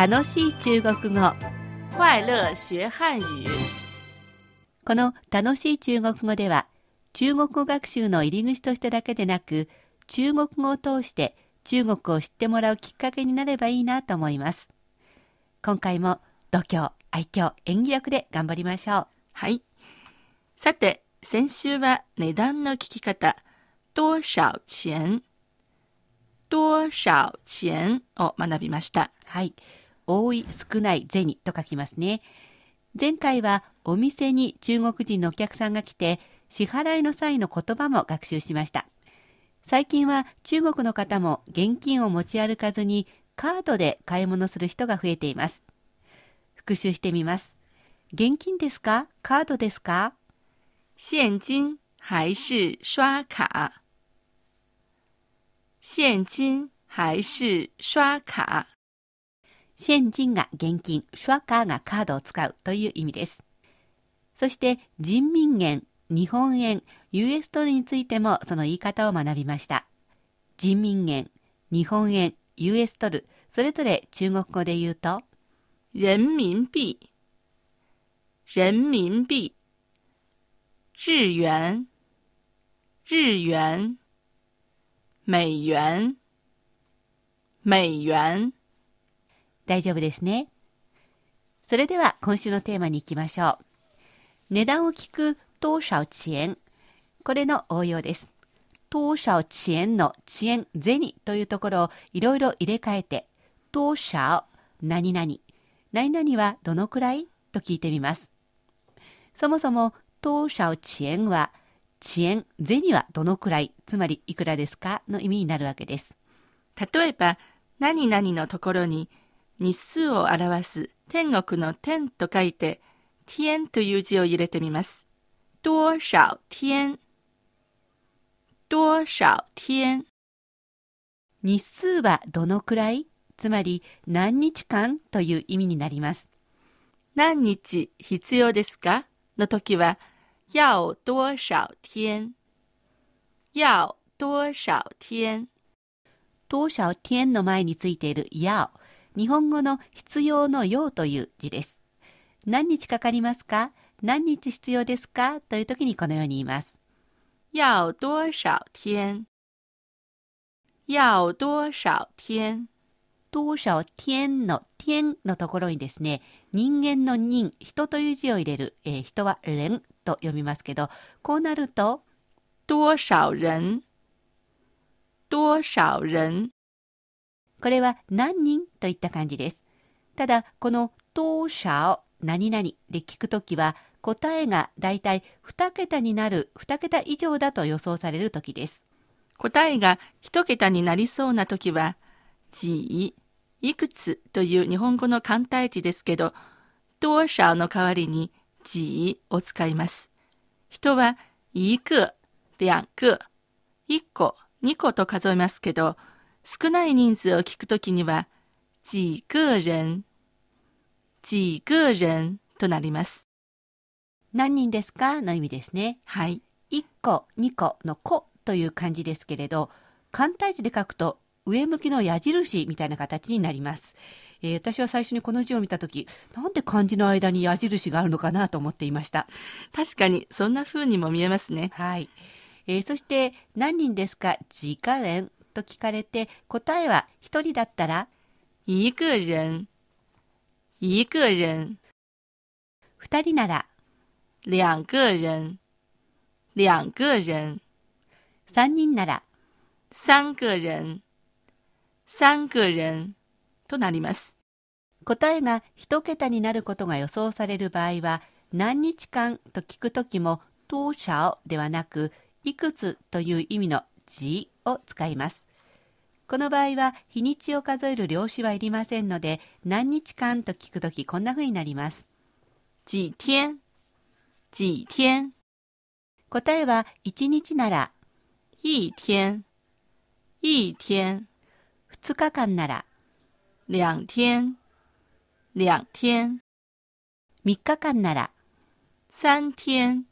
楽しい中国語快乐学汉语。この楽しい中国語では中国語学習の入り口としてだけでなく中国語を通して中国を知ってもらうきっかけになればいいなと思います今回も度胸愛嬌演技力で頑張りましょうはい。さて、先週は値段の聞き方、多少钱、多少钱を学びました。はい多い少ない銭と書きますね。前回はお店に中国人のお客さんが来て支払いの際の言葉も学習しました。最近は中国の方も現金を持ち歩かずにカードで買い物する人が増えています。復習してみます。現金ですか？カードですか？现金还是刷卡？现金还是刷卡？現金が現金、シュワカーがカードを使うという意味です。そして人民元、日本円、US ドルについてもその言い方を学びました。人民元、日本円、US ドル、それぞれ中国語で言うと、人民币、人民币、日元、日元、美元、美元。大丈夫ですね。それでは今週のテーマに行きましょう。値段を聞く多少钱。これの応用です。多少钱の遅延、銭というところをいろいろ入れ替えて、多少、何々、何々はどのくらいと聞いてみます。そもそも、多少钱は、遅延、銭はどのくらい、つまりいくらですかの意味になるわけです。例えば、何々のところに日数を表す天国の天と書いて、天という字を入れてみます。多少天。多少天。日数はどのくらい？つまり何日間という意味になります。何日必要ですか？の時は、要多少天。要多少天。当社天の前についているやを、日本語の必要の要という字です。何日かかりますか？何日必要ですか？という時にこのように言います。要多少天。要多少天。当社天の天のところにですね、人間の人、人という字を入れる、えー人は人と読みますけど、こうなると、多少人。多少人これは何人といった感じです。ただ、この当社を何々で聞くときは、答えがだいたい2桁になる2桁以上だと予想されるときです。答えが一桁になりそうな時は、几、いくつという日本語の簡体字ですけど、多少の代わりに几を使います。人は一个、两个、一個、二個と数えますけど、少ない人数を聞くときには、几个人、几个人となります。何人ですか？の意味ですね。はい。1個、2個の個という漢字ですけれど、簡体字で書くと上向きの矢印みたいな形になります。えー私は最初にこの字を見たとき、なんで漢字の間に矢印があるのかなと思っていました。確かにそんな風にも見えますね。はい。えーそして、何人ですか？自家連と聞かれて、答えは1人だったら、一个人、一个人。2人なら、两个人，两个人，3人なら、三个人，三个人。となります。答えが1桁になることが予想される場合は、何日間と聞くときも、当社ではなく、いくつという意味の字を使います。この場合は、日にちを数える量子はいりませんので、何日間と聞くときこんな風になります。几天，几天，答えは、1日なら、一天，一天，2日間なら、两天，两天，3日間なら、三天、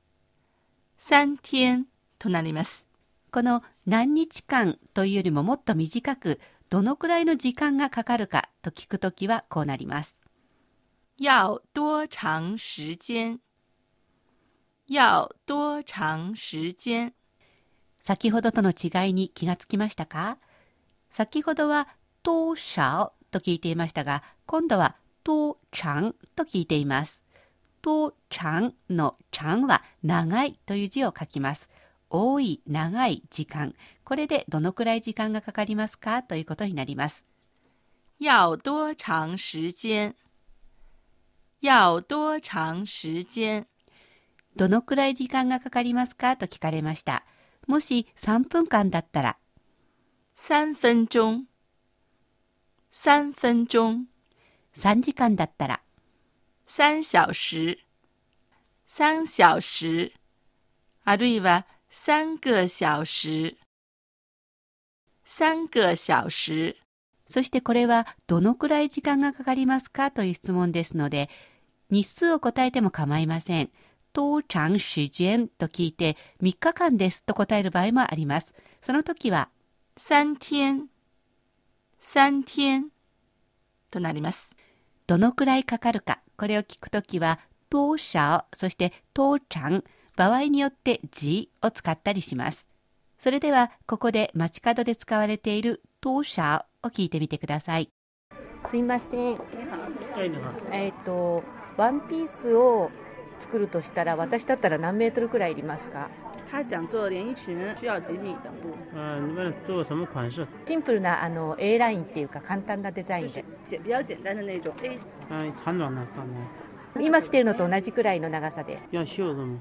三天となります。この何日間というよりももっと短く、どのくらいの時間がかかるかと聞くときはこうなります。要多長時間？要多長時間？先ほどとの違いに気がつきましたか？先ほどは多少と聞いていましたが、今度は多長と聞いています。多長の長は長いという字を書きます。多い、長い時間。これでどのくらい時間がかかりますか？ということになります。要多長時間？要多長時間？どのくらい時間がかかりますか？と聞かれました。もし3分間だったら、三分鐘。三分鐘。3時間だったら、三小時。三小時。あるいは三個小時。三個小時。そしてこれはどのくらい時間がかかりますかという質問ですので、日数を答えても構いません。多長時間と聞いて3日間ですと答える場合もあります。その時は、三天。三天。となります。どのくらいかかるか、これを聞くときは、多少、そして多長、場合によって字を使ったりします。それでは、ここで街角で使われている多少を聞いてみてください。すいません。えっ、と、ワンピースを作るとしたら、私だったら何メートルくらいいりますか？他想做连衣裙，需要几米的布？嗯、你们做什么款式？シンプルなあの A ラインっていうか簡単なデザイン就是で。简比较简单的那种 A 嗯、长短呢？今着てるのと同じくらいの長さで。要袖子吗？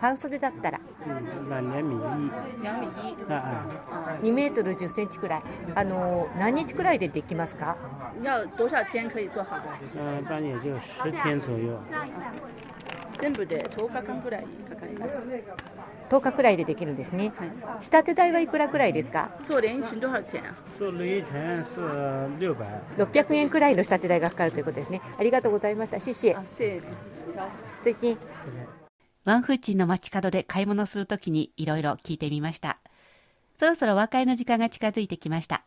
半袖だったら嗯，那两米一。两米一，啊啊，2メートル10センチくらい。あの、何日くらいでできますか？要多少天可以做好？嗯、一般也就十天左右。全部で10日間ぐらいかかります。10日くらいでできるんですね。はい。仕立て代はいくらくらいですか？做连衣裙多少钱啊？做雷拳是六百。600円くらいの仕立て代がかかるということですね。ありがとうございました。シシ啊，谢谢你。最近ワンフーチンの街角で買い物するときにいろいろ聞いてみました。そろそろ和解の時間が近づいてきました。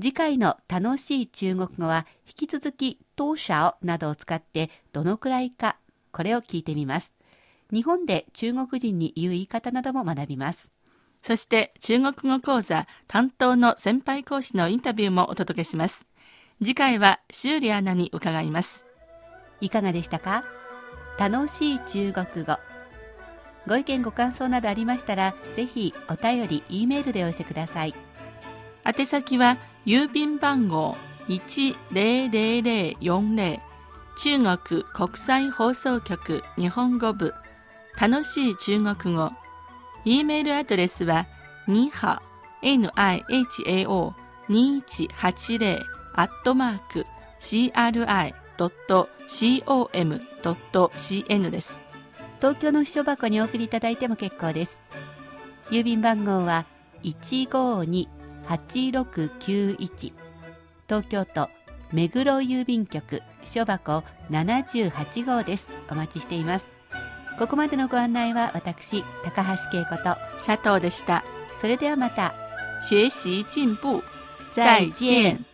次回の楽しい中国語は引き続き当社をなどを使ってどのくらいかこれを聞いてみます。日本で中国人に言う言い方なども学びます。そして中国語講座担当の先輩講師のインタビューもお届けします。次回は修理アナに伺います。いかがでしたか？楽しい中国語。ご意見ご感想などありましたら、ぜひお便り、E メールでお寄せください。宛先は郵便番号10040中国国際放送局日本語部楽しい中国語 E メールアドレスはには nihao2180 アットマーク cri.com.cn です。東京の秘書箱にお送りいただいても結構です。郵便番号は152-8691東京都目黒郵便局秘書箱78号です。お待ちしています。ここまでのご案内は私、高橋恵子と、佐藤でした。それではまた。学習進步。再见。